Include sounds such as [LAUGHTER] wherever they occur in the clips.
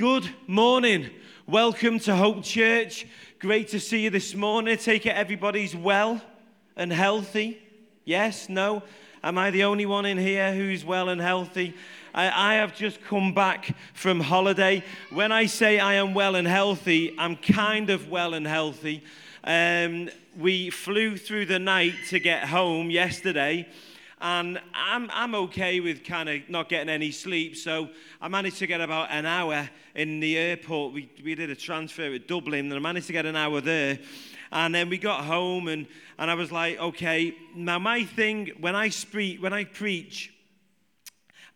Good morning. Welcome to Hope Church. Great to see you this morning. Take it everybody's well and healthy. Yes? No? Am I the only one in here who's well and healthy? I, I, have just come back from holiday. When I say I am well and healthy, I'm kind of well and healthy. Um, we flew through the night to get home yesterday and I'm, I'm okay with kind of not getting any sleep. So I managed to get about an hour in the airport. We, we did a transfer at Dublin, and I managed to get an hour there. And then we got home, and, and I was like, okay, now my thing, when I, speak, when I preach,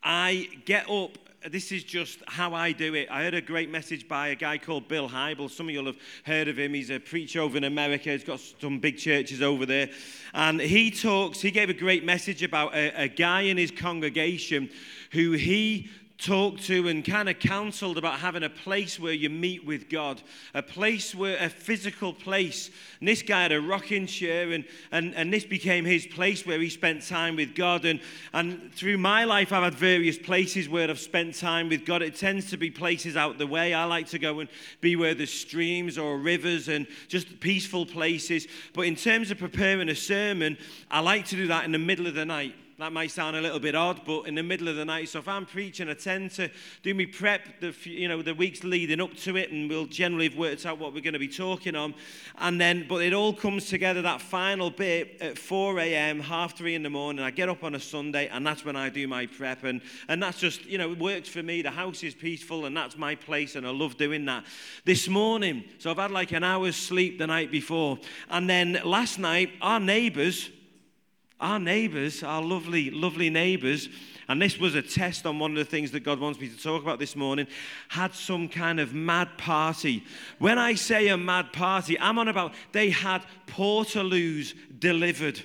I get up this is just how I do it. I heard a great message by a guy called Bill Hybels. Some of you will have heard of him. He's a preacher over in America. He's got some big churches over there. And he talks, he gave a great message about a, a guy in his congregation who he talked to and kind of counseled about having a place where you meet with God, a place where a physical place. And this guy had a rocking chair, and, and, and this became his place where he spent time with God. And, and through my life, I've had various places where I've spent time with God. It tends to be places out the way. I like to go and be where there's streams or rivers and just peaceful places. But in terms of preparing a sermon, I like to do that in the middle of the night. That might sound a little bit odd, but in the middle of the night, so if I'm preaching, I tend to do me prep the you know the weeks leading up to it, and we'll generally have worked out what we're going to be talking on, and then but it all comes together that final bit at 4 a.m., half three in the morning. I get up on a Sunday, and that's when I do my prep, and and that's just you know it works for me. The house is peaceful, and that's my place, and I love doing that. This morning, so I've had like an hour's sleep the night before, and then last night our neighbours our neighbors, our lovely, lovely neighbors, and this was a test on one of the things that God wants me to talk about this morning, had some kind of mad party. When I say a mad party, I'm on about they had portaloos delivered.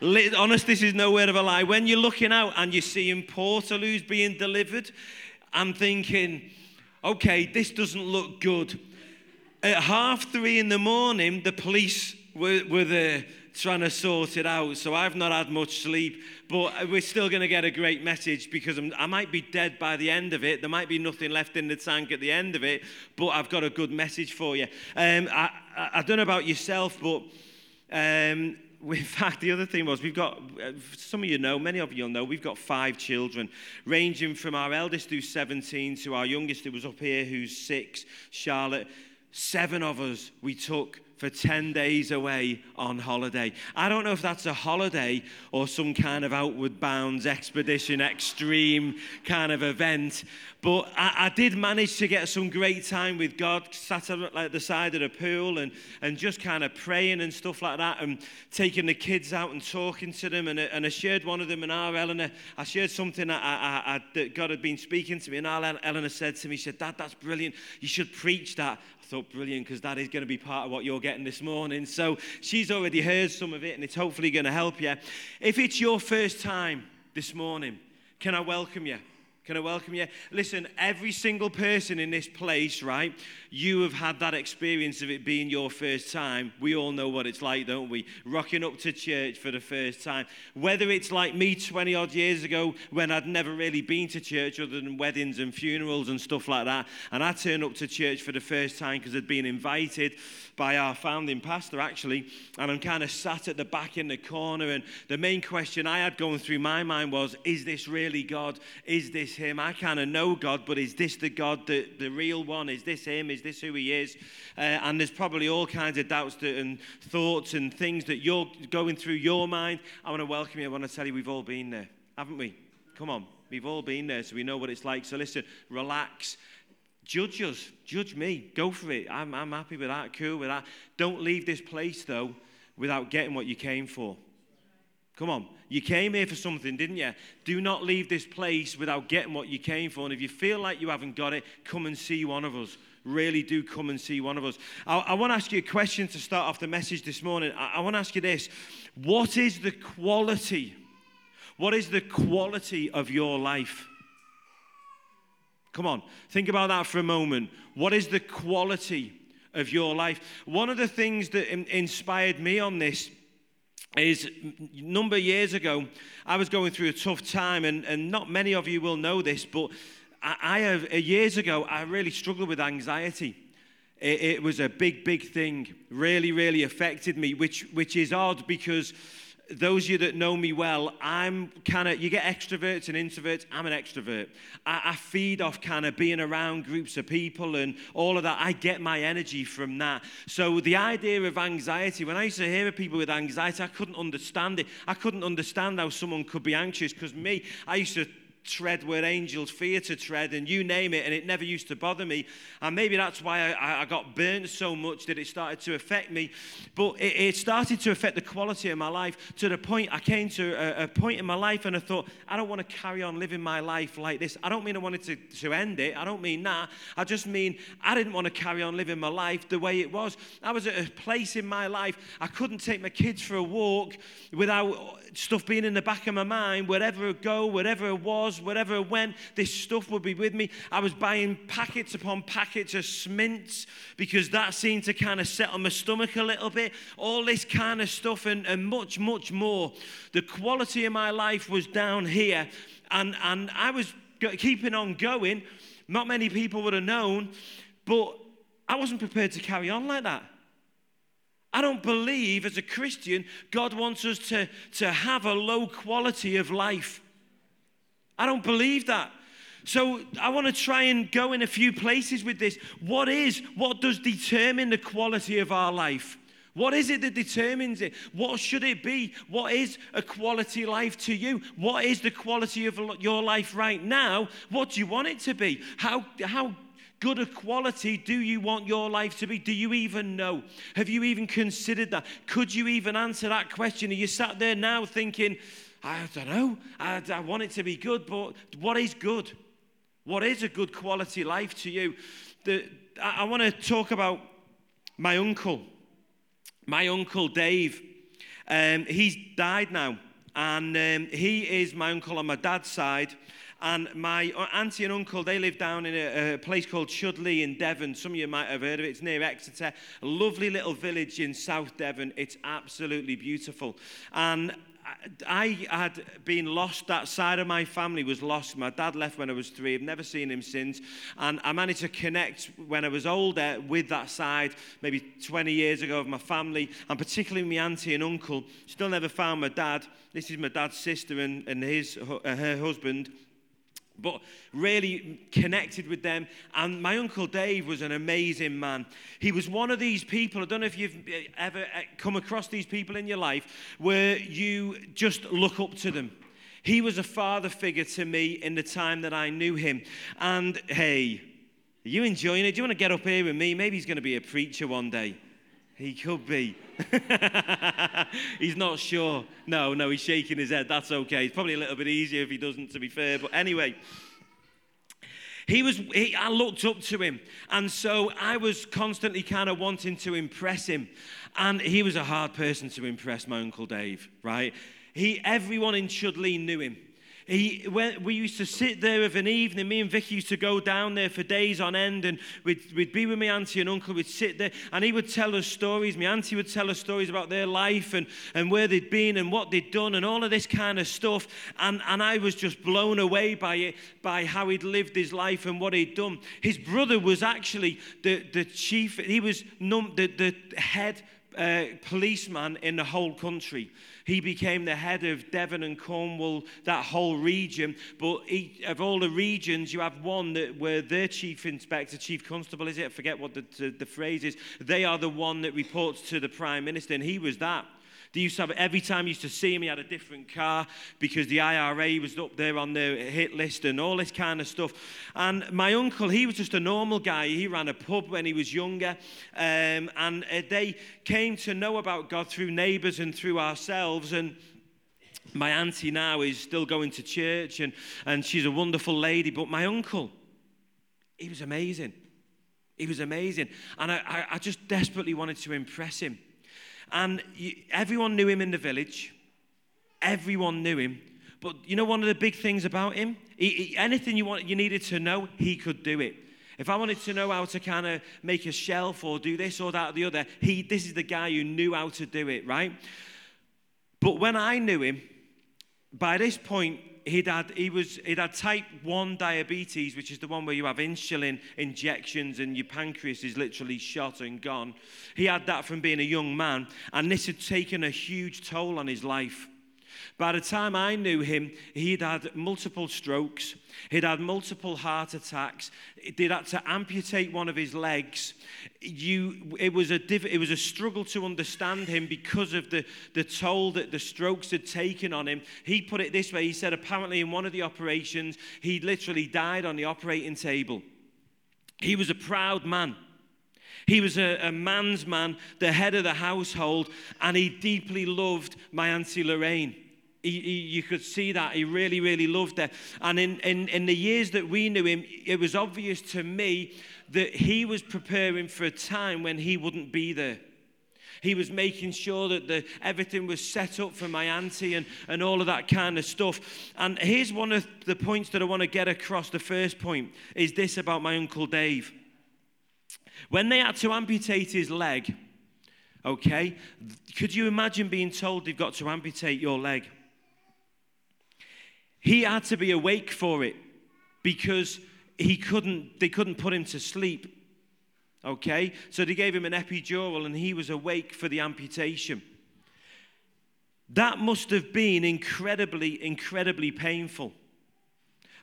Honest, this is no word of a lie. When you're looking out and you're seeing portaloos being delivered, I'm thinking, okay, this doesn't look good. At half three in the morning, the police were, were there trying to sort it out. So I've not had much sleep, but we're still going to get a great message because I'm, i might be dead by the end of it. There might be nothing left in the tank at the end of it, but I've got a good message for you. Um, I, I, I, don't know about yourself, but. Um, [LAUGHS] in fact, the other thing was we've got, some of you know, many of you will know, we've got five children, ranging from our eldest who's 17 to our youngest who was up here who's six, Charlotte. Seven of us we took for 10 days away on holiday. I don't know if that's a holiday or some kind of outward bounds expedition, extreme kind of event, but I, I, did manage to get some great time with God, sat at like, the side of the pool and, and just kind of praying and stuff like that, and taking the kids out and talking to them. And, and I shared one of them, and our Eleanor, I shared something that, I, I, that God had been speaking to me, and our Eleanor said to me, she said, Dad, that's brilliant. You should preach that. Thought, brilliant, because that is going to be part of what you're getting this morning. So she's already heard some of it, and it's hopefully going to help you. If it's your first time this morning, can I welcome you? Can I welcome you? Listen, every single person in this place, right? You have had that experience of it being your first time. We all know what it's like, don't we? Rocking up to church for the first time. Whether it's like me 20 odd years ago when I'd never really been to church other than weddings and funerals and stuff like that. And I turned up to church for the first time because I'd been invited by our founding pastor, actually. And I'm kind of sat at the back in the corner. And the main question I had going through my mind was Is this really God? Is this Him? I kind of know God, but is this the God, the, the real one? Is this Him? Is this who He is? Uh, and there's probably all kinds of doubts and thoughts and things that you're going through your mind. I want to welcome you. I want to tell you we've all been there, haven't we? Come on. We've all been there, so we know what it's like. So listen, relax. Judge us, judge me, go for it. I'm, I'm happy with that, cool with that. Don't leave this place, though, without getting what you came for. Come on. You came here for something, didn't you? Do not leave this place without getting what you came for. And if you feel like you haven't got it, come and see one of us. Really do come and see one of us. I, I want to ask you a question to start off the message this morning. I, I want to ask you this What is the quality? What is the quality of your life? Come on, think about that for a moment. What is the quality of your life? One of the things that inspired me on this is a number of years ago, I was going through a tough time, and, and not many of you will know this, but I, I have, uh, years ago, I really struggled with anxiety. It, it was a big, big thing. Really, really affected me, which, which is odd because those of you that know me well, I'm kind of, you get extroverts and introverts. I'm an extrovert. I, I feed off kind of being around groups of people and all of that. I get my energy from that. So the idea of anxiety, when I used to hear of people with anxiety, I couldn't understand it. I couldn't understand how someone could be anxious because me, I used to tread where angels fear to tread, and you name it, and it never used to bother me. And maybe that's why I, I got burnt so much that it started to affect me. But it, it, started to affect the quality of my life to the point I came to a, a, point in my life and I thought, I don't want to carry on living my life like this. I don't mean I wanted to, to end it. I don't mean that. I just mean I didn't want to carry on living my life the way it was. I was at a place in my life I couldn't take my kids for a walk without stuff being in the back of my mind, wherever I go, wherever it was, wherever I went, this stuff would be with me. I was buying packets upon packets of Smints because that seemed to kind of settle my stomach a little bit. All this kind of stuff and, and much, much more. The quality of my life was down here, and, and I was keeping on going. Not many people would have known, but I wasn't prepared to carry on like that. I don't believe as a Christian, God wants us to, to have a low quality of life. I don't believe that. So I want to try and go in a few places with this. What is, what does determine the quality of our life? What is it that determines it? What should it be? What is a quality life to you? What is the quality of your life right now? What do you want it to be? How, how good a quality do you want your life to be? Do you even know? Have you even considered that? Could you even answer that question? Are you sat there now thinking, I don't know, I, I want it to be good, but what is good? What is a good quality life to you? The, I, I want to talk about my uncle. My uncle Dave. Um, he's died now, and um, he is my uncle on my dad's side. And my auntie and uncle, they live down in a, a, place called Chudleigh in Devon. Some of you might have heard of it. It's near Exeter. A lovely little village in South Devon. It's absolutely beautiful. And I had been lost. That side of my family was lost. My dad left when I was three. I've never seen him since. And I managed to connect when I was older with that side, maybe 20 years ago, of my family, and particularly my auntie and uncle. Still never found my dad. This is my dad's sister and, and his, her husband but really connected with them. And my uncle Dave was an amazing man. He was one of these people, I don't know if you've ever uh, come across these people in your life, where you just look up to them. He was a father figure to me in the time that I knew him. And hey, are you enjoying it? Do you want to get up here with me? Maybe he's going to be a preacher one day. He could be. [LAUGHS] he's not sure. No, no, he's shaking his head. That's okay. It's probably a little bit easier if he doesn't, to be fair. But anyway, he was, he, I looked up to him. And so I was constantly kind of wanting to impress him. And he was a hard person to impress, my Uncle Dave, right? He, everyone in Chudleigh knew him. He, when, we used to sit there of an evening. Me and Vicky used to go down there for days on end, and we'd, we'd be with my auntie and uncle. We'd sit there, and he would tell us stories. My auntie would tell us stories about their life and, and where they'd been and what they'd done, and all of this kind of stuff. And, and I was just blown away by it, by how he'd lived his life and what he'd done. His brother was actually the, the chief, he was num, the, the head uh, policeman in the whole country. He became the head of Devon and Cornwall, that whole region. But he, of all the regions, you have one that where their chief inspector, chief constable, is it? I forget what the, the, the phrase is. They are the one that reports to the prime minister, and he was that. They used to have every time you used to see him, he had a different car because the IRA was up there on the hit list and all this kind of stuff. And my uncle, he was just a normal guy. He ran a pub when he was younger, um, and uh, they came to know about God through neighbours and through ourselves. And my auntie now is still going to church, and, and she's a wonderful lady. But my uncle, he was amazing. He was amazing. And I, I, just desperately wanted to impress him. And everyone knew him in the village. Everyone knew him. But you know one of the big things about him? He, he, anything you, want, you needed to know, he could do it. If I wanted to know how to kind of make a shelf or do this or that or the other, he, this is the guy who knew how to do it, right? But when I knew him, by this point, he'd had, he was, he'd had type 1 diabetes, which is the one where you have insulin injections and your pancreas is literally shot and gone. He had that from being a young man, and this had taken a huge toll on his life. By the time I knew him, he'd had multiple strokes, he'd had multiple heart attacks, they'd had to amputate one of his legs. You, it, was a diff, it was a struggle to understand him because of the, the toll that the strokes had taken on him. He put it this way he said, apparently, in one of the operations, he literally died on the operating table. He was a proud man. He was a, a, man's man, the head of the household, and he deeply loved my Auntie Lorraine. He, he, you could see that. He really, really loved her. And in, in, in the years that we knew him, it was obvious to me that he was preparing for a time when he wouldn't be there. He was making sure that the, everything was set up for my auntie and, and all of that kind of stuff. And here's one of the points that I want to get across. The first point is this about my Uncle Dave. When they had to amputate his leg, okay, could you imagine being told they've got to amputate your leg? He had to be awake for it because he couldn't, they couldn't put him to sleep. Okay? So they gave him an epidural and he was awake for the amputation. That must have been incredibly, incredibly painful.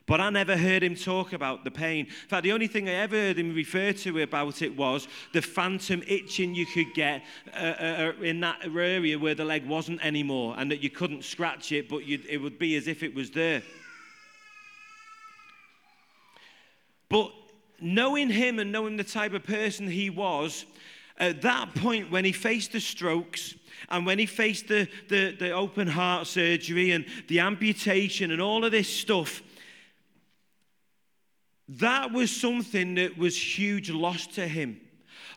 But I never heard him talk about the pain. In fact, the only thing I ever heard him refer to about it was the phantom itching you could get uh, uh, uh in that area where the leg wasn't anymore and that you couldn't scratch it, but it would be as if it was there. But knowing him and knowing the type of person he was, at that point when he faced the strokes, and when he faced the, the, the, open heart surgery and the amputation and all of this stuff, that was something that was huge loss to him.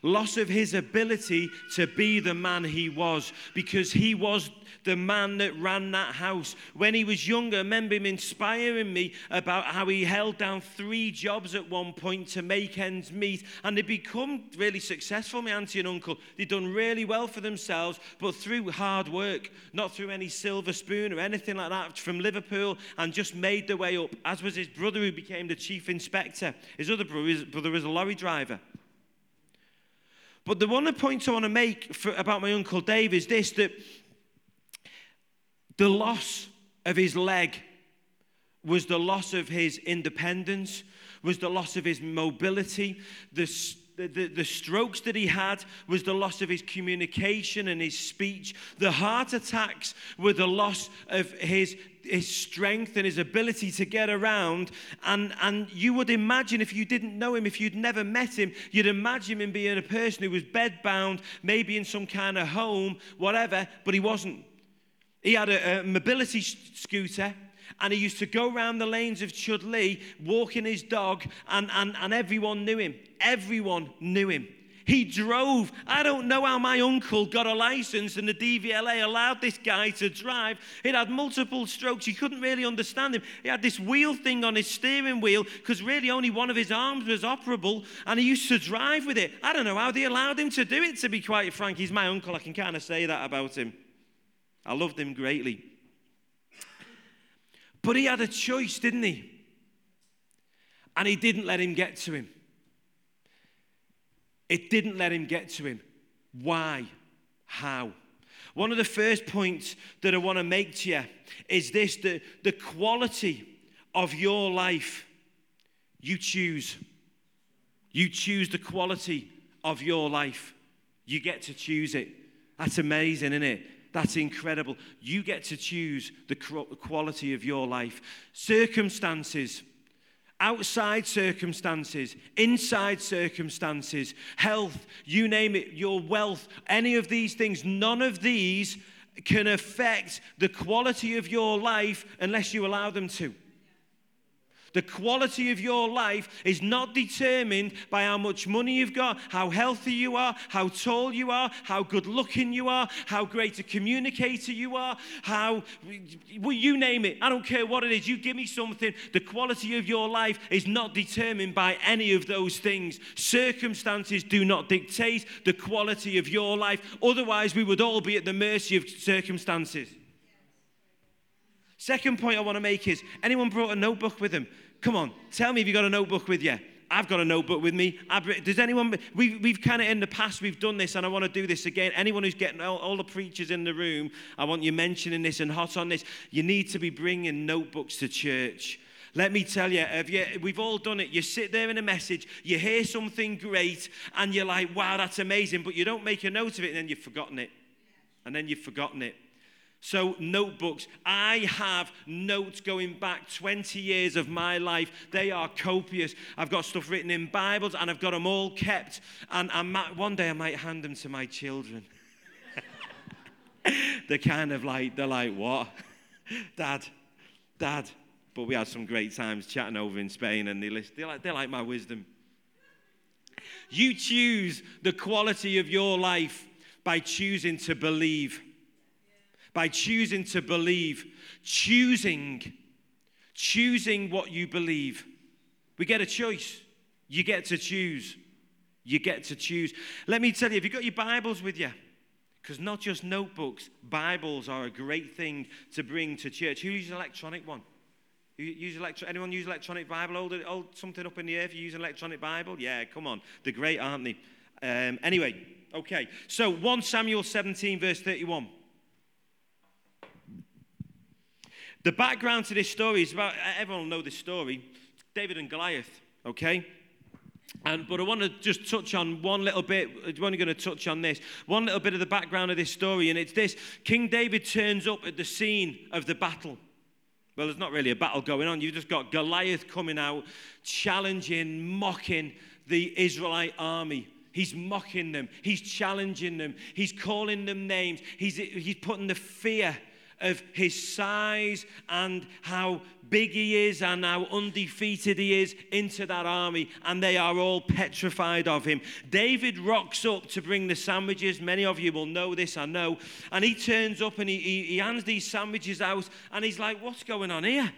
Loss of his ability to be the man he was because he was the man that ran that house. When he was younger, I remember him inspiring me about how he held down three jobs at one point to make ends meet. And they'd become really successful, my auntie and uncle. They'd done really well for themselves, but through hard work, not through any silver spoon or anything like that from Liverpool, and just made their way up, as was his brother who became the chief inspector. His other brother was a lorry driver. But the one point I want to make for, about my Uncle Dave is this that the loss of his leg was the loss of his independence, was the loss of his mobility. The, the, the, strokes that he had was the loss of his communication and his speech. The heart attacks were the loss of his, his strength and his ability to get around. And, and you would imagine, if you didn't know him, if you'd never met him, you'd imagine him being a person who was bedbound, maybe in some kind of home, whatever, but he wasn't. He had a, a mobility scooter and he used to go around the lanes of Chudleigh walking his dog, and, and, and everyone knew him. Everyone knew him. He drove. I don't know how my uncle got a license and the DVLA allowed this guy to drive. He had multiple strokes. He couldn't really understand him. He had this wheel thing on his steering wheel because really only one of his arms was operable and he used to drive with it. I don't know how they allowed him to do it, to be quite frank. He's my uncle. I can kind of say that about him. I loved him greatly. But he had a choice, didn't he? And he didn't let him get to him. It didn't let him get to him. Why? How? One of the first points that I want to make to you is this the, the quality of your life you choose. You choose the quality of your life. You get to choose it. That's amazing, isn't it? That's incredible. You get to choose the quality of your life. Circumstances, outside circumstances, inside circumstances, health, you name it, your wealth, any of these things, none of these can affect the quality of your life unless you allow them to. The quality of your life is not determined by how much money you've got, how healthy you are, how tall you are, how good looking you are, how great a communicator you are, how, well, you name it. I don't care what it is. You give me something. The quality of your life is not determined by any of those things. Circumstances do not dictate the quality of your life. Otherwise, we would all be at the mercy of circumstances. Second point I want to make is anyone brought a notebook with them? Come on, tell me if you got a notebook with you. I've got a notebook with me. I've, does anyone? We, we've kind of in the past we've done this, and I want to do this again. Anyone who's getting all, all, the preachers in the room, I want you mentioning this and hot on this. You need to be bringing notebooks to church. Let me tell you, you, we've all done it. You sit there in a message, you hear something great, and you're like, wow, that's amazing, but you don't make a note of it, and then you've forgotten it. And then you've forgotten it. So, notebooks. I have notes going back 20 years of my life. They are copious. I've got stuff written in Bibles and I've got them all kept. And I might, one day I might hand them to my children. [LAUGHS] they're kind of like, they're like, what? [LAUGHS] Dad, Dad. But we had some great times chatting over in Spain and they, listen, they, like, they like my wisdom. You choose the quality of your life by choosing to believe by choosing to believe, choosing, choosing what you believe. We get a choice. You get to choose. You get to choose. Let me tell you, if you've got your Bibles with you, because not just notebooks, Bibles are a great thing to bring to church. Who uses electronic one? use electro- anyone use electronic Bible? Hold, it, hold something up in the air if you use an electronic Bible? Yeah, come on. They're great, aren't they? Um, anyway, okay. So 1 Samuel 17, verse 31. The background to this story is about, everyone will know this story, David and Goliath, okay? And, but I want to just touch on one little bit. I'm only going to touch on this. One little bit of the background of this story, and it's this King David turns up at the scene of the battle. Well, there's not really a battle going on. You've just got Goliath coming out, challenging, mocking the Israelite army. He's mocking them, he's challenging them, he's calling them names, he's, he's putting the fear of his size and how big he is and how undefeated he is into that army, and they are all petrified of him. David rocks up to bring the sandwiches. Many of you will know this, I know. And he turns up and he, he, he hands these sandwiches out, and he's like, What's going on here?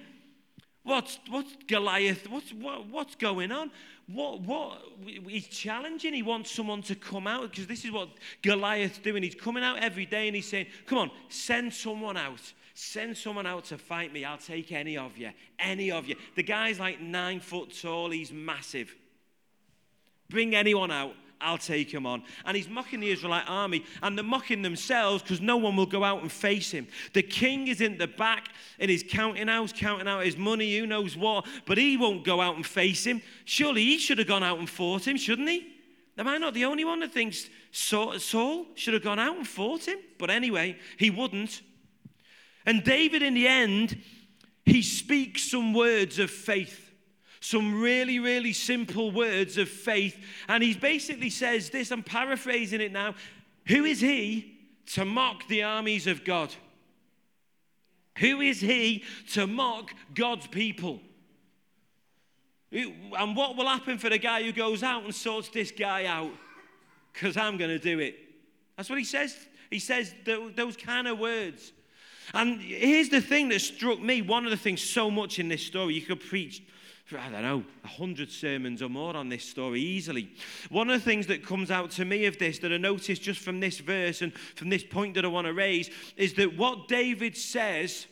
What's, what's Goliath? What's, what, what's going on? What, what, he's challenging. He wants someone to come out because this is what Goliath's doing. He's coming out every day and he's saying, Come on, send someone out. Send someone out to fight me. I'll take any of you. Any of you. The guy's like nine foot tall. He's massive. Bring anyone out. I'll take him on. And he's mocking the Israelite army, and they're mocking themselves because no one will go out and face him. The king is in the back in his counting house, counting out his money, who knows what, but he won't go out and face him. Surely he should have gone out and fought him, shouldn't he? Am I not the only one that thinks Saul should have gone out and fought him? But anyway, he wouldn't. And David, in the end, he speaks some words of faith some really, really simple words of faith. And he basically says this I'm paraphrasing it now Who is he to mock the armies of God? Who is he to mock God's people? And what will happen for the guy who goes out and sorts this guy out? Because I'm going to do it. That's what he says. He says those kind of words. And here's the thing that struck me one of the things so much in this story, you could preach I don't know, a hundred sermons or more on this story easily. One of the things that comes out to me of this that I noticed just from this verse and from this point that I want to raise is that what David says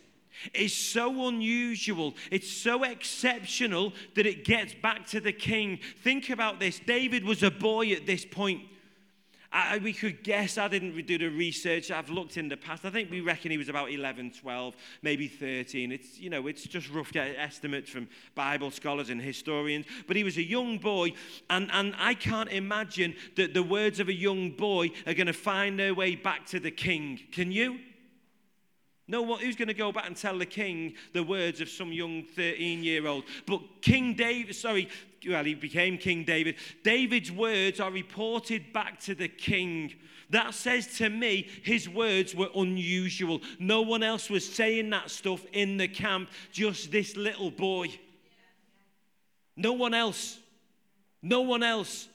is so unusual, it's so exceptional that it gets back to the king. Think about this David was a boy at this point. I, we could guess, I didn't do the research, I've looked in the past. I think we reckon he was about 11, 12, maybe 13. It's, you know, it's just rough estimates from Bible scholars and historians. But he was a young boy, and, and I can't imagine that the words of a young boy are going to find their way back to the king. Can you? No one, who's going to go back and tell the king the words of some young 13 year old? But King David, sorry, well, he became King David. David's words are reported back to the king. That says to me, his words were unusual. No one else was saying that stuff in the camp, just this little boy. No one else. No one else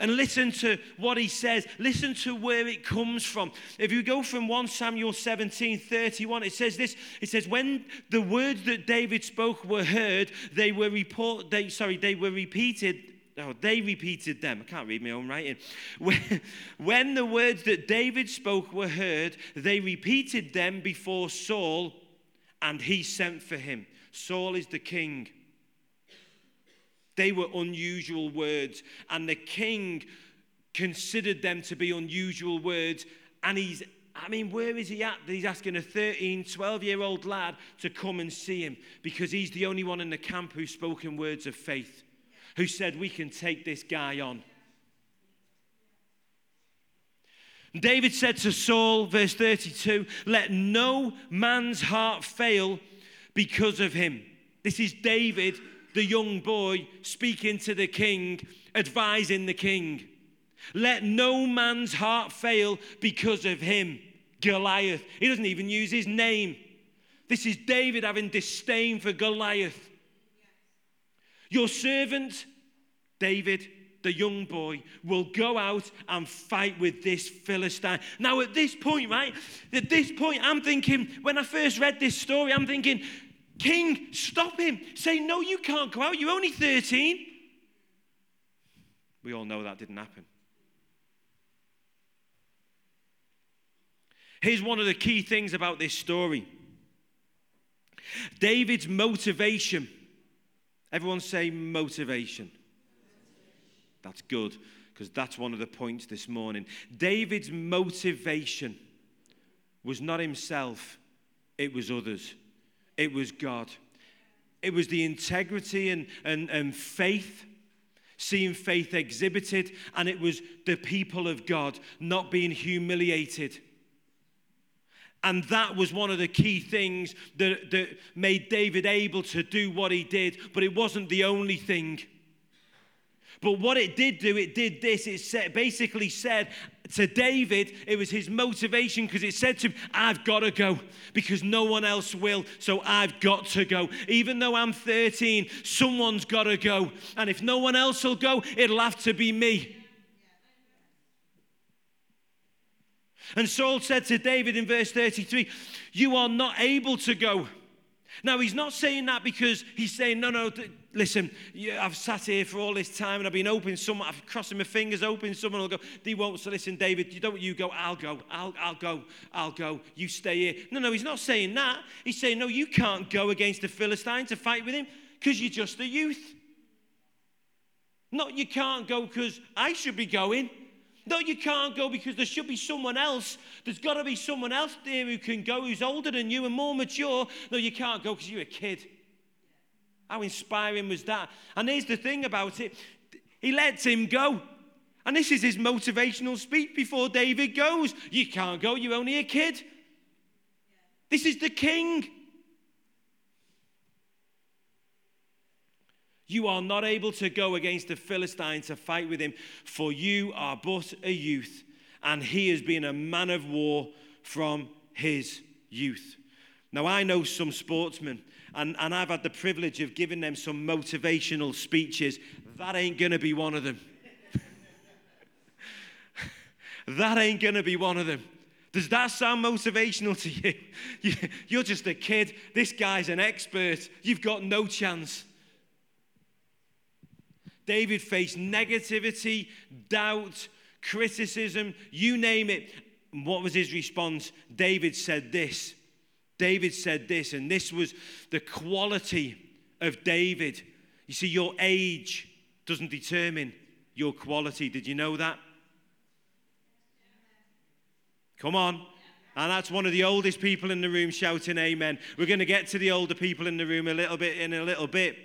and listen to what he says. Listen to where it comes from. If you go from 1 Samuel 17 31, it says this it says, When the words that David spoke were heard, they were report, they, sorry, they were repeated. Oh, they repeated them. I can't read my own writing. [LAUGHS] When, when the words that David spoke were heard, they repeated them before Saul and he sent for him. Saul is the king. They were unusual words, and the king considered them to be unusual words. And he's, I mean, where is he at? He's asking a 13, 12 year old lad to come and see him because he's the only one in the camp who's spoken words of faith, who said, We can take this guy on. David said to Saul, verse 32, Let no man's heart fail because of him. This is David, the young boy, speaking to the king, advising the king. Let no man's heart fail because of him. Goliath. He doesn't even use his name. This is David having disdain for Goliath. Your servant, David, the young boy, will go out and fight with this Philistine. Now, at this point, right, at this point, I'm thinking, when I first read this story, I'm thinking, King, stop him. Say, no, you can't go out. You're only 13. We all know that didn't happen. Here's one of the key things about this story David's motivation. Everyone say motivation. That's good, because that's one of the points this morning. David's motivation was not himself, it was others, it was God. It was the integrity and, and, and faith, seeing faith exhibited, and it was the people of God not being humiliated. And that was one of the key things that, that made David able to do what he did, but it wasn't the only thing. But what it did do, it did this. It basically said to David, it was his motivation because it said to him, I've got to go because no one else will. So I've got to go. Even though I'm 13, someone's got to go. And if no one else will go, it'll have to be me. And Saul said to David in verse 33, You are not able to go. Now, he's not saying that because he's saying, no, no, listen, I've sat here for all this time and I've been hoping someone, I've crossing my fingers, hoping someone will go. They won't. So listen, David, you don't you go, I'll go, I'll, I'll go, I'll go. You stay here. No, no, he's not saying that. He's saying, no, you can't go against the Philistine to fight with him because you're just a youth. Not you can't go because I should be going. No, you can't go because there should be someone else. There's got to be someone else there who can go who's older than you and more mature. No, you can't go because you're a kid. How inspiring was that? And here's the thing about it he lets him go. And this is his motivational speech before David goes. You can't go, you're only a kid. This is the king. You are not able to go against the Philistine to fight with him, for you are but a youth, and he has been a man of war from his youth. Now, I know some sportsmen, and, and I've had the privilege of giving them some motivational speeches. That ain't going to be one of them. [LAUGHS] that ain't going to be one of them. Does that sound motivational to [LAUGHS] you? You're just a kid. This guy's an expert. You've got no chance. David faced negativity, doubt, criticism, you name it. what was his response? David said this. David said this, and this was the quality of David. You see, your age doesn't determine your quality. Did you know that? Come on. And that's one of the oldest people in the room shouting amen. We're going to get to the older people in the room a little bit in a little bit.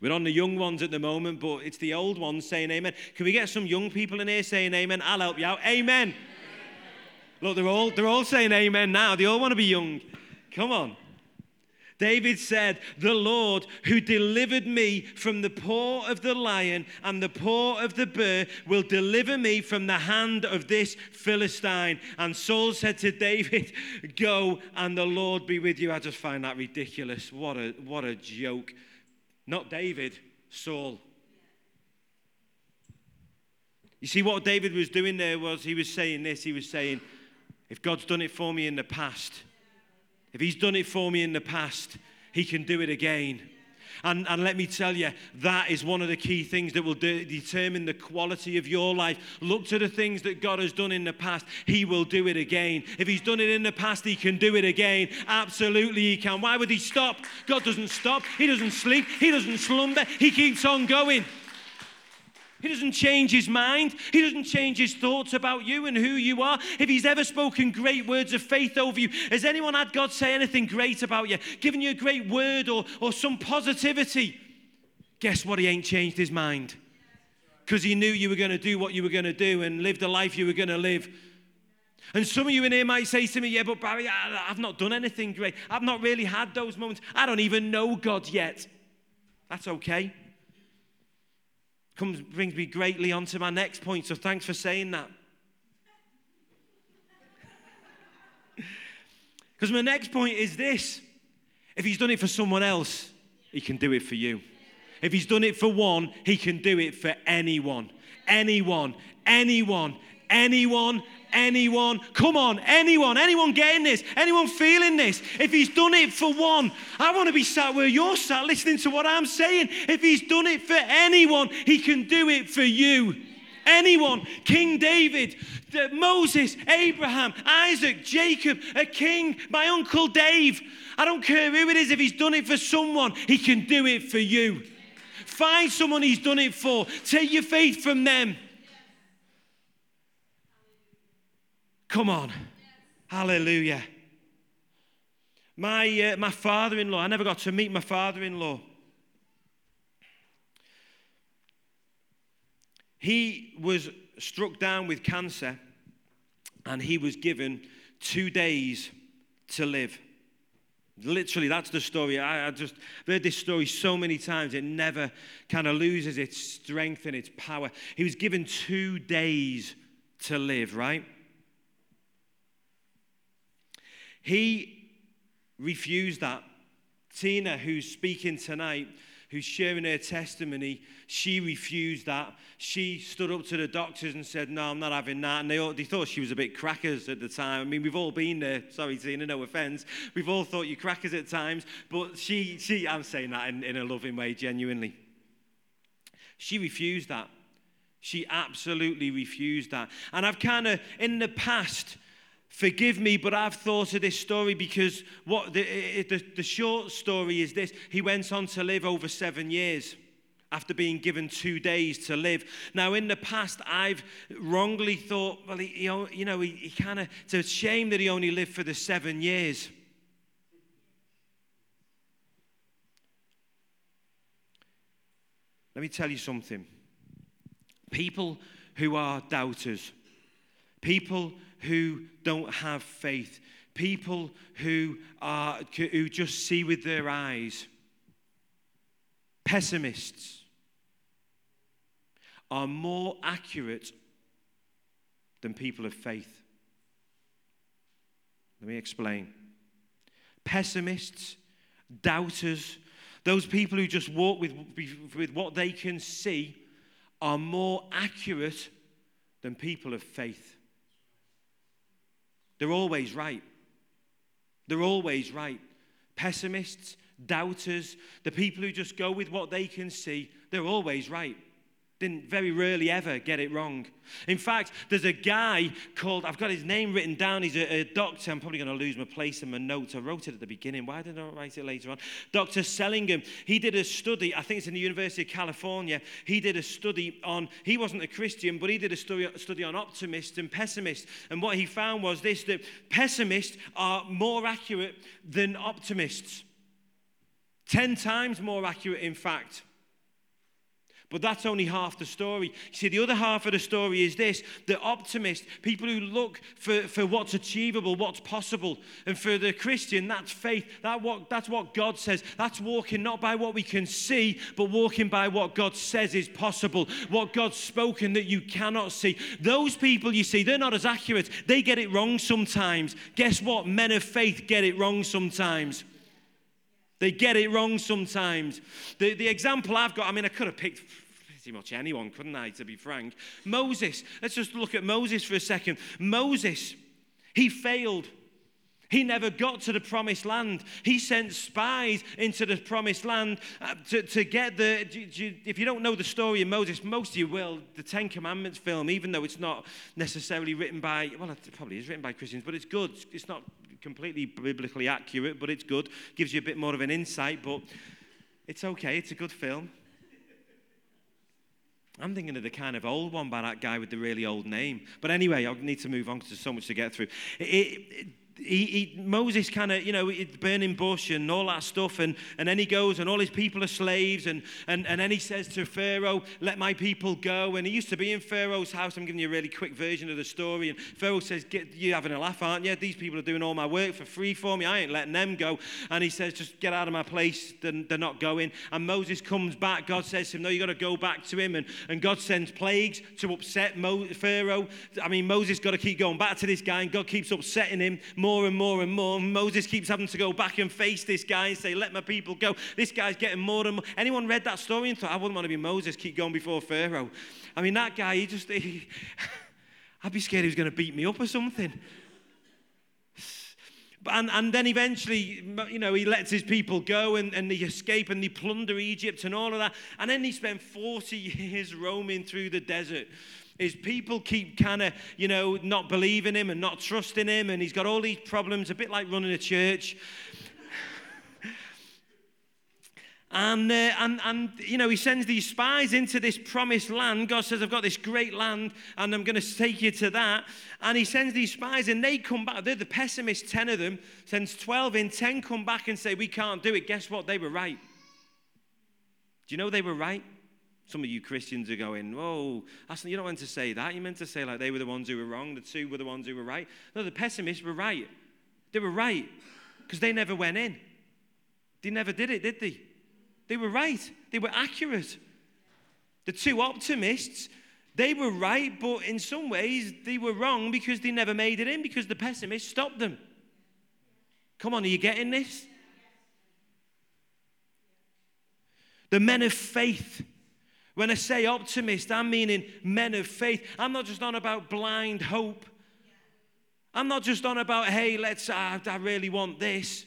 We're on the young ones at the moment, but it's the old ones saying amen. Can we get some young people in here saying amen? I'll help you out. Amen. Look, they're all, they're all saying amen now. They all want to be young. Come on. David said, The Lord who delivered me from the paw of the lion and the paw of the bear will deliver me from the hand of this Philistine. And Saul said to David, [LAUGHS] Go and the Lord be with you. I just find that ridiculous. What a, what a joke. Not David, Saul. You see, what David was doing there was he was saying this. He was saying, if God's done it for me in the past, if He's done it for me in the past, He can do it again. And, and let me tell you, that is one of the key things that will de- determine the quality of your life. Look to the things that God has done in the past. He will do it again. If He's done it in the past, He can do it again. Absolutely, He can. Why would He stop? God doesn't stop. He doesn't sleep. He doesn't slumber. He keeps on going. He doesn't change his mind. He doesn't change his thoughts about you and who you are. If he's ever spoken great words of faith over you, has anyone had God say anything great about you, given you a great word or, or some positivity? Guess what? He ain't changed his mind because he knew you were going to do what you were going to do and live the life you were going to live. And some of you in here might say to me, Yeah, but Barry, I've not done anything great. I've not really had those moments. I don't even know God yet. That's okay comes brings me greatly onto my next point. So thanks for saying that. [LAUGHS] Because my next point is this if he's done it for someone else, he can do it for you. If he's done it for one, he can do it for anyone. Anyone, anyone, anyone, anyone. Come on, anyone, anyone getting this? Anyone feeling this? If he's done it for one, I want to be sat where you're sat listening to what I'm saying. If he's done it for anyone, he can do it for you. Anyone, King David, Moses, Abraham, Isaac, Jacob, a king, my uncle Dave. I don't care who it is, if he's done it for someone, he can do it for you. Find someone he's done it for. Take your faith from them. Come on. Hallelujah. My, uh, my father in law, I never got to meet my father in law. He was struck down with cancer and he was given two days to live. Literally, that's the story. I, I just heard this story so many times, it never kind of loses its strength and its power. He was given two days to live, right? He refused that. Tina, who's speaking tonight, who's sharing her testimony, she refused that. She stood up to the doctors and said, No, I'm not having that. And they, all, they thought she was a bit crackers at the time. I mean, we've all been there. Sorry, Tina, no offense. We've all thought you crackers at times. But she, she I'm saying that in, in a loving way, genuinely. She refused that. She absolutely refused that. And I've kind of, in the past, Forgive me, but I've thought of this story because what the, the, the, short story is this. He went on to live over seven years after being given two days to live. Now, in the past, I've wrongly thought, well, he, he you know, he, he kind of, it's a shame that he only lived for the seven years. Let me tell you something. People who are doubters, people who don't have faith, people who, are, who just see with their eyes, pessimists are more accurate than people of faith. Let me explain. Pessimists, doubters, those people who just walk with, with what they can see are more accurate than people of faith. They're always right. They're always right. Pessimists, doubters, the people who just go with what they can see, they're always right didn't very rarely ever get it wrong. In fact, there's a guy called, I've got his name written down, he's a, a doctor. I'm probably going to lose my place in my notes. I wrote it at the beginning. Why did I write it later on? Dr. Seligman, he did a study, I think it's in the University of California. He did a study on, he wasn't a Christian, but he did a study, study on optimists and pessimists. And what he found was this that pessimists are more accurate than optimists. 10 times more accurate, in fact. But that's only half the story. You see, the other half of the story is this the optimist, people who look for, for what's achievable, what's possible. And for the Christian, that's faith. That what, that's what God says. That's walking not by what we can see, but walking by what God says is possible, what God's spoken that you cannot see. Those people, you see, they're not as accurate. They get it wrong sometimes. Guess what? Men of faith get it wrong sometimes. They get it wrong sometimes. The, the example I've got, I mean, I could have picked pretty much anyone, couldn't I, to be frank? Moses, let's just look at Moses for a second. Moses, he failed. He never got to the promised land. He sent spies into the promised land uh, to, to get the. If you don't know the story of Moses, most of you will, the Ten Commandments film, even though it's not necessarily written by, well, it probably is written by Christians, but it's good. It's not completely biblically accurate, but it's good. Gives you a bit more of an insight, but it's okay. It's a good film. I'm thinking of the kind of old one by that guy with the really old name. But anyway, I need to move on because there's so much to get through. It, it, he, he, Moses kind of, you know, burning bush and all that stuff. And, and then he goes, and all his people are slaves. And, and, and then he says to Pharaoh, Let my people go. And he used to be in Pharaoh's house. I'm giving you a really quick version of the story. And Pharaoh says, You're having a laugh, aren't you? These people are doing all my work for free for me. I ain't letting them go. And he says, Just get out of my place. They're, they're not going. And Moses comes back. God says to him, No, you've got to go back to him. And, and God sends plagues to upset Mo- Pharaoh. I mean, Moses got to keep going back to this guy, and God keeps upsetting him more and more and more. Moses keeps having to go back and face this guy and say, Let my people go. This guy's getting more and more. Anyone read that story and thought, I wouldn't want to be Moses, keep going before Pharaoh? I mean, that guy, he just, he, [LAUGHS] I'd be scared he was going to beat me up or something. And, and then eventually, you know, he lets his people go and, and they escape and they plunder Egypt and all of that. And then he spent 40 [LAUGHS] years roaming through the desert is people keep kind of, you know, not believing him and not trusting him, and he's got all these problems, a bit like running a church. [LAUGHS] And, uh, and, and, you know, he sends these spies into this promised land. God says, I've got this great land and I'm going to take you to that. And he sends these spies and they come back. They're the pessimists, 10 of them, sends 12 in, 10 come back and say, We can't do it. Guess what? They were right. Do you know they were right? Some of you Christians are going, oh, you don't meant to say that. You meant to say like they were the ones who were wrong, the two were the ones who were right. No, the pessimists were right. They were right because they never went in. They never did it, did they? They were right. They were accurate. The two optimists, they were right, but in some ways they were wrong because they never made it in because the pessimists stopped them. Come on, are you getting this? The men of faith when I say optimist, I'm meaning men of faith. I'm not just on about blind hope. I'm not just on about, hey, let's, uh, I really want this.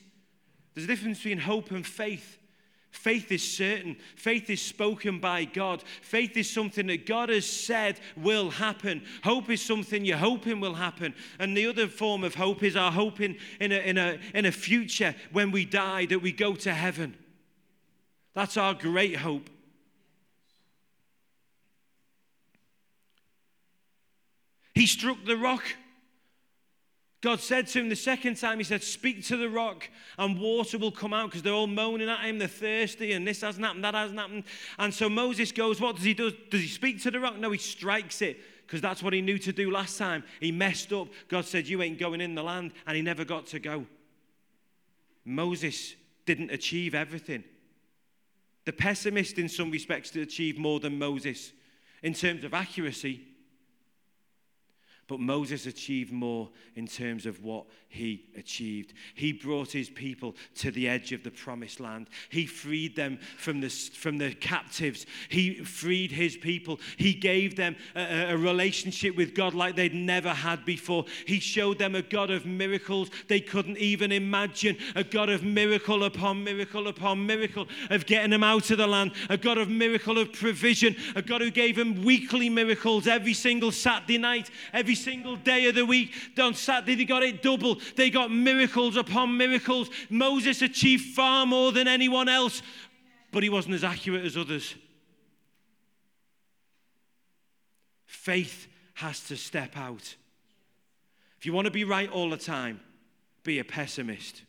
There's a difference between hope and faith. Faith is certain. Faith is spoken by God. Faith is something that God has said will happen. Hope is something you're hoping will happen. And the other form of hope is our hope in, in, a, in, a, in a future when we die that we go to heaven. That's our great hope. He struck the rock. God said to him the second time, He said, Speak to the rock, and water will come out because they're all moaning at him. They're thirsty, and this hasn't happened, that hasn't happened. And so Moses goes, What does he do? Does he speak to the rock? No, he strikes it because that's what he knew to do last time. He messed up. God said, You ain't going in the land, and he never got to go. Moses didn't achieve everything. The pessimist, in some respects, did achieve more than Moses in terms of accuracy. But Moses achieved more in terms of what he achieved. He brought his people to the edge of the promised land. He freed them from the, from the captives. He freed his people. He gave them a, a relationship with God like they'd never had before. He showed them a God of miracles they couldn't even imagine. A God of miracle upon miracle upon miracle of getting them out of the land. A God of miracle of provision. A God who gave them weekly miracles every single Saturday night, every single day of the week. On Saturday, they got it double. They got miracles upon miracles. Moses achieved far more than anyone else, but he wasn't as accurate as others. Faith has to step out. If you want to be right all the time, be a pessimist.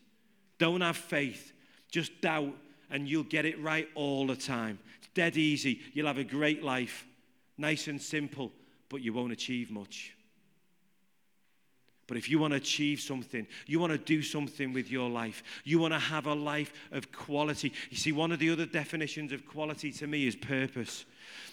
Don't have faith. Just doubt, and you'll get it right all the time. It's dead easy. You'll have a great life, nice and simple, but you won't achieve much. But if you want to achieve something, you want to do something with your life, you want to have a life of quality. You see, one of the other definitions of quality to me is purpose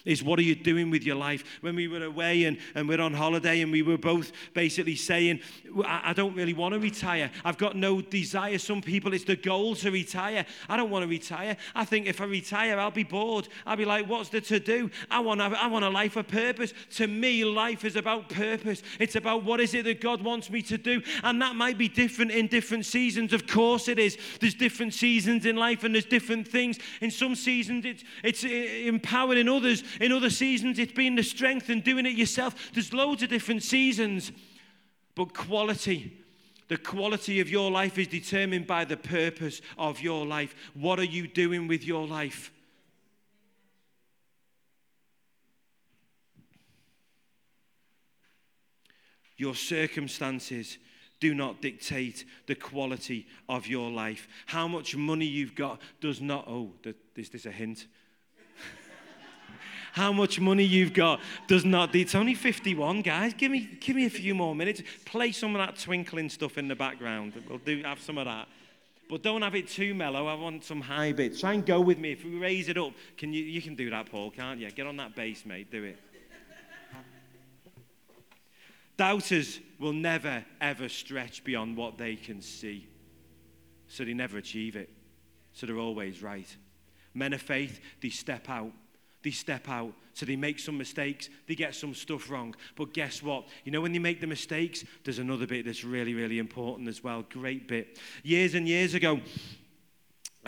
is what are you doing with your life? When we were away and, and we're on holiday and we were both basically saying, I, I don't really want to retire. I've got no desire. Some people, it's the goal to retire. I don't want to retire. I think if I retire, I'll be bored. I'll be like, what's there to do? I want, I want a life of purpose. To me, life is about purpose. It's about what is it that God wants me to do. And that might be different in different seasons. Of course it is. There's different seasons in life and there's different things. In some seasons it's, it's empowered, in others, in other seasons it's being the strength and doing it yourself. There's loads of different seasons. But quality, the quality of your life is determined by the purpose of your life. What are you doing with your life? Your circumstances do not dictate the quality of your life. How much money you've got does not. Oh, is this a hint? How much money you've got does not. It's only 51, guys. Give me, give me a few more minutes. Play some of that twinkling stuff in the background. We'll do have some of that. But don't have it too mellow. I want some high bits. Try and go with me. If we raise it up, can you, you can do that, Paul, can't you? Get on that bass, mate. Do it. Doubters will never, ever stretch beyond what they can see. So they never achieve it. So they're always right. Men of faith, they step out. They step out. So they make some mistakes. They get some stuff wrong. But guess what? You know, when they make the mistakes, there's another bit that's really, really important as well. Great bit. Years and years ago,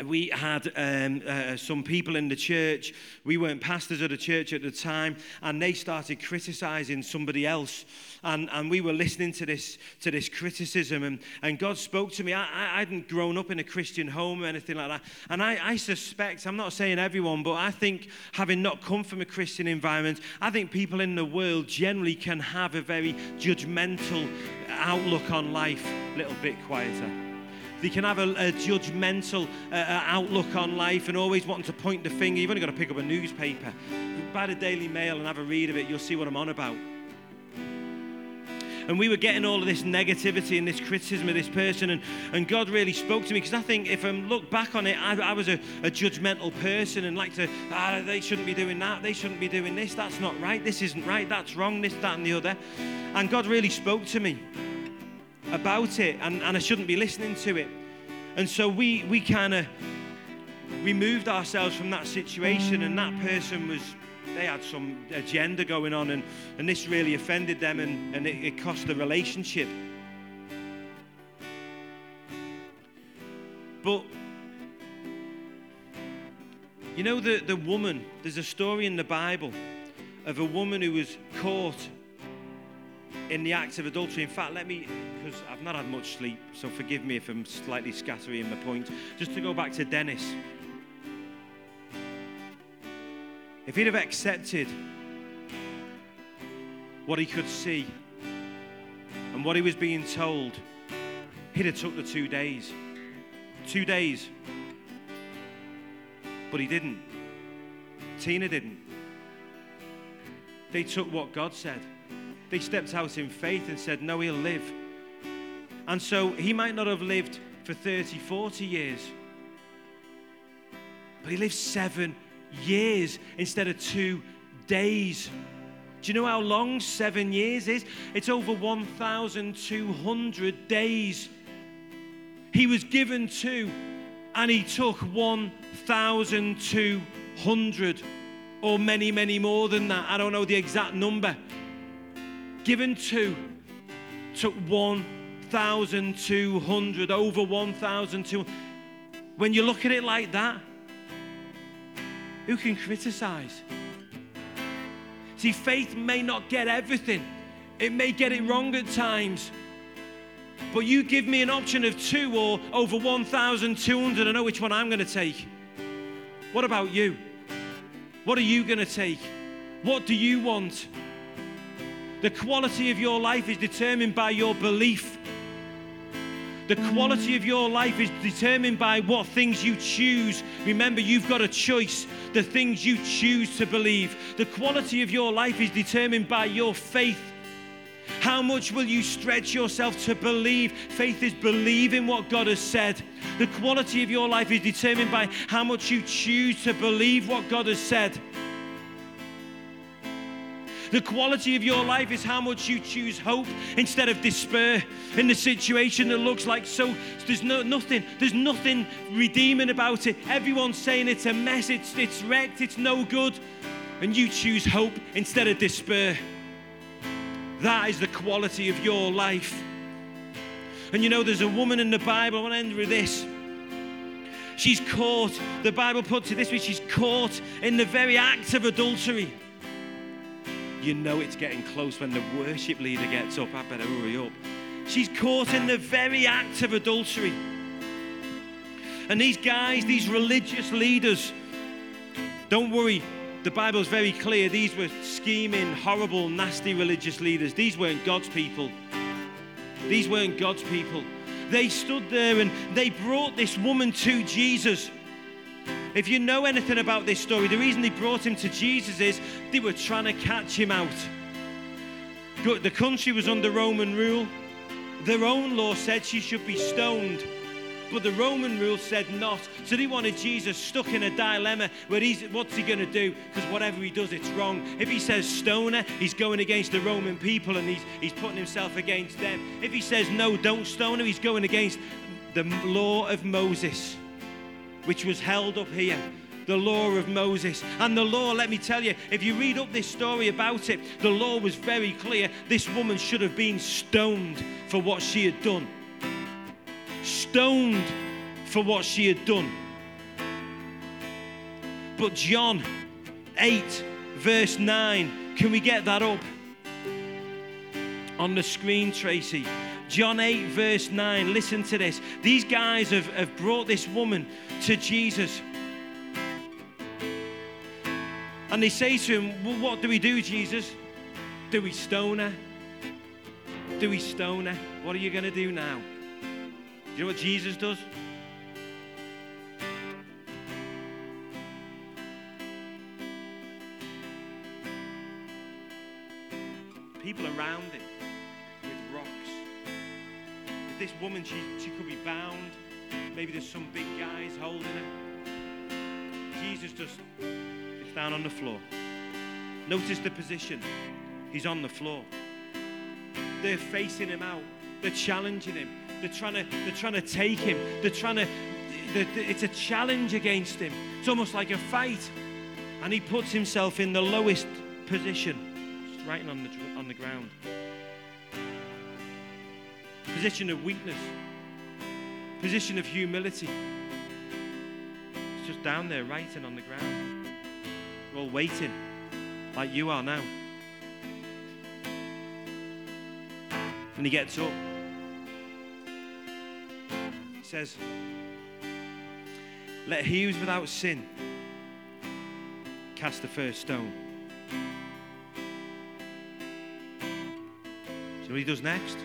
we had um, uh, some people in the church, we weren't pastors of the church at the time, and they started criticizing somebody else. And, and we were listening to this, to this criticism, and, and God spoke to me. I, I hadn't grown up in a Christian home or anything like that. And I, I suspect, I'm not saying everyone, but I think having not come from a Christian environment, I think people in the world generally can have a very judgmental outlook on life. A little bit quieter. They can have a, a judgmental uh, uh, outlook on life and always wanting to point the finger. You've only got to pick up a newspaper, buy the Daily Mail and have a read of it. You'll see what I'm on about. And we were getting all of this negativity and this criticism of this person. And, and God really spoke to me because I think if I look back on it, I, I was a, a, judgmental person and like to, ah, they shouldn't be doing that. They shouldn't be doing this. That's not right. This isn't right. That's wrong. This, that, and the other. And God really spoke to me about it and, and I shouldn't be listening to it. And so we, we kind of removed ourselves from that situation, and that person was, they had some agenda going on, and, and this really offended them, and, and it, it cost the relationship. But you know, the, the woman, there's a story in the Bible of a woman who was caught in the act of adultery. In fact, let me, because I've not had much sleep, so forgive me if I'm slightly scattering my point. Just to go back to Dennis. If he'd have accepted what he could see and what he was being told, he'd have took the two days. Two days. But he didn't. Tina didn't. They took what God said. They stepped out in faith and said, No, he'll live. And so he might not have lived for 30, 40 years, but he lived seven years instead of two days. Do you know how long seven years is? It's over 1,200 days. He was given two, and he took 1,200, or many, many more than that. I don't know the exact number given to took 1,200, over 1,200. When you look at it like that, who can criticize? See, faith may not get everything, it may get it wrong at times. But you give me an option of two or over 1,200, I know which one I'm going to take. What about you? What are you going to take? What do you want? The quality of your life is determined by your belief. The quality of your life is determined by what things you choose. Remember, you've got a choice. The things you choose to believe. The quality of your life is determined by your faith. How much will you stretch yourself to believe? Faith is believing what God has said. The quality of your life is determined by how much you choose to believe what God has said. The quality of your life is how much you choose hope instead of despair in the situation that looks like so. There's no, nothing, there's nothing redeeming about it. Everyone's saying it's a mess, it's, it's wrecked, it's no good. And you choose hope instead of despair. That is the quality of your life. And you know, there's a woman in the Bible, I want to end with this. She's caught, the Bible puts it this way she's caught in the very act of adultery. You know it's getting close when the worship leader gets up. I better hurry up. She's caught in the very act of adultery. And these guys, these religious leaders, don't worry, the Bible's very clear. These were scheming, horrible, nasty religious leaders. These weren't God's people. These weren't God's people. They stood there and they brought this woman to Jesus. If you know anything about this story, the reason they brought him to Jesus is they were trying to catch him out. The country was under Roman rule. Their own law said she should be stoned. But the Roman rule said not. So they wanted Jesus stuck in a dilemma where he's, what's he going to do? Because whatever he does, it's wrong. If he says stoner, he's going against the Roman people and he's, he's putting himself against them. If he says no, don't stone him, he's going against the law of Moses, which was held up here the law of Moses. And the law, let me tell you, if you read up this story about it, the law was very clear. This woman should have been stoned for what she had done stoned for what she had done. But John 8, verse 9, can we get that up on the screen, Tracy? John 8, verse 9, listen to this. These guys have, have brought this woman to Jesus. And they say to him, Well, what do we do, Jesus? Do we stone her? Do we stone her? What are you going to do now? Do you know what Jesus does? People around him This woman, she, she could be bound. Maybe there's some big guys holding her. Jesus just gets down on the floor. Notice the position. He's on the floor. They're facing him out. They're challenging him. They're trying to, they're trying to take him. They're trying to, it's a challenge against him. It's almost like a fight. And he puts himself in the lowest position, just right on the, on the ground. Position of weakness, position of humility. It's just down there, writing on the ground. We're all waiting, like you are now. And he gets up He says, Let he who's without sin cast the first stone. So what he does next?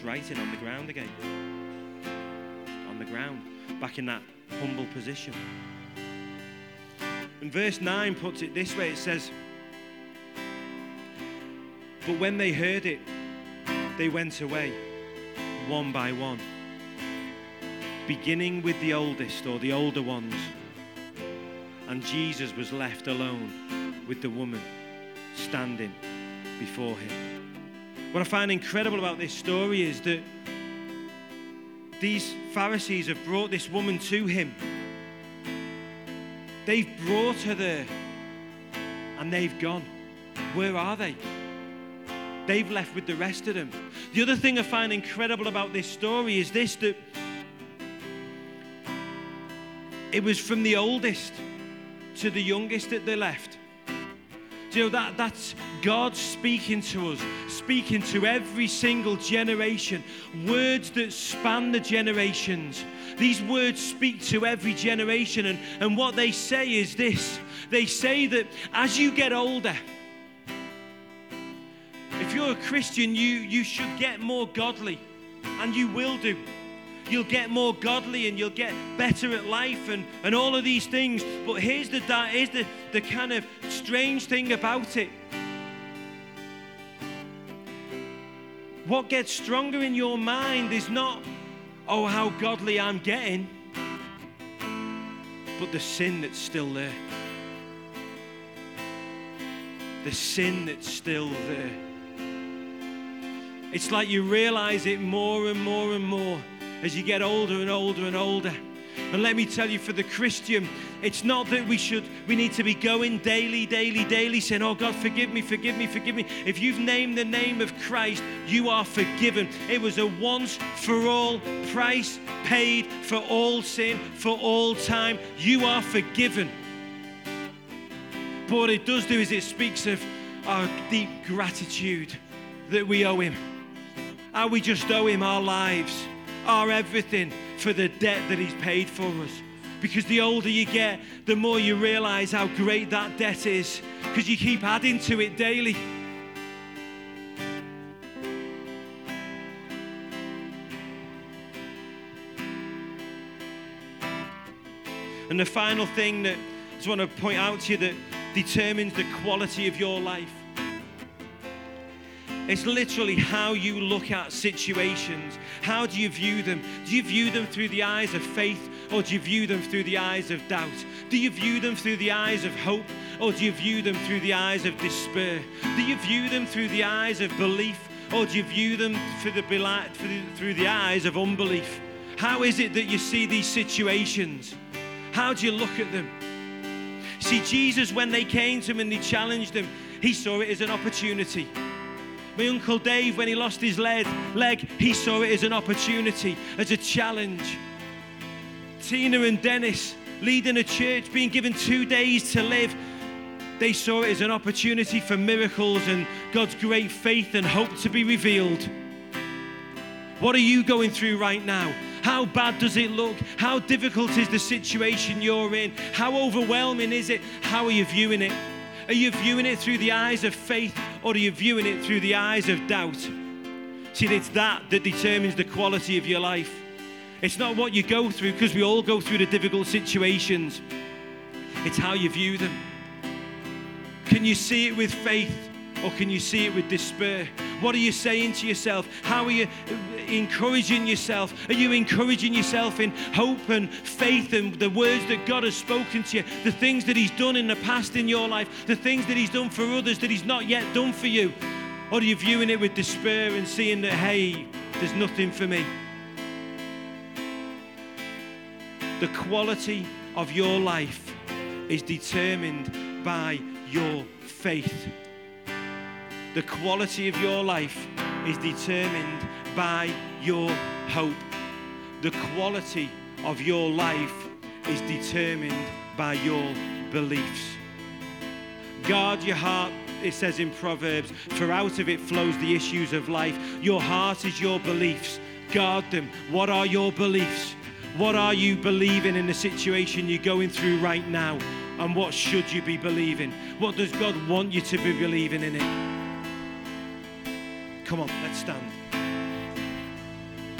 Starts writing on the ground again. On the ground. Back in that humble position. And verse 9 puts it this way it says, But when they heard it, they went away one by one, beginning with the oldest or the older ones. And Jesus was left alone with the woman standing before him. What I find incredible about this story is that these Pharisees have brought this woman to him. They've brought her there and they've gone. Where are they? They've left with the rest of them. The other thing I find incredible about this story is this that it was from the oldest to the youngest that they left. Do you know that that's God speaking to us, speaking to every single generation, words that span the generations. These words speak to every generation, and, and what they say is this they say that as you get older, if you're a Christian, you, you should get more godly, and you will do. You'll get more godly and you'll get better at life and, and all of these things. But here's the, here's the, the kind of strange thing about it. What gets stronger in your mind is not, oh, how godly I'm getting, but the sin that's still there. The sin that's still there. It's like you realize it more and more and more as you get older and older and older. And let me tell you, for the Christian, it's not that we should, we need to be going daily, daily, daily, saying, Oh God, forgive me, forgive me, forgive me. If you've named the name of Christ, you are forgiven. It was a once for all price paid for all sin, for all time. You are forgiven. But what it does do is it speaks of our deep gratitude that we owe Him. How we just owe Him our lives, our everything for the debt that He's paid for us. Because the older you get, the more you realize how great that debt is, because you keep adding to it daily. And the final thing that I just want to point out to you that determines the quality of your life it's literally how you look at situations. How do you view them? Do you view them through the eyes of faith or do you view them through the eyes of doubt? Do you view them through the eyes of hope or do you view them through the eyes of despair? Do you view them through the eyes of belief or do you view them through the, through the eyes of unbelief? How is it that you see these situations? How do you look at them? See, Jesus, when they came to him and they challenged him, he saw it as an opportunity. My Uncle Dave, when he lost his leg, leg, he saw it as an opportunity, as a challenge. Tina and Dennis, leading a church, being given two days to live, they saw it as an opportunity for miracles and God's great faith and hope to be revealed. What are you going through right now? How bad does it look? How difficult is the situation you're in? How overwhelming is it? How are you viewing it? Are you viewing it through the eyes of faith or are you viewing it through the eyes of doubt? See, it's that that determines the quality of your life. It's not what you go through, because we all go through the difficult situations. It's how you view them. Can you see it with faith or can you see it with despair? What are you saying to yourself? How are you encouraging yourself? Are you encouraging yourself in hope and faith and the words that God has spoken to you, the things that He's done in the past in your life, the things that He's done for others that He's not yet done for you? Or are you viewing it with despair and seeing that, hey, there's nothing for me? The quality of your life is determined by your faith. The quality of your life is determined by your hope. The quality of your life is determined by your beliefs. Guard your heart, it says in Proverbs, for out of it flows the issues of life. Your heart is your beliefs. Guard them. What are your beliefs? What are you believing in the situation you're going through right now? And what should you be believing? What does God want you to be believing in it? Come on, let's stand.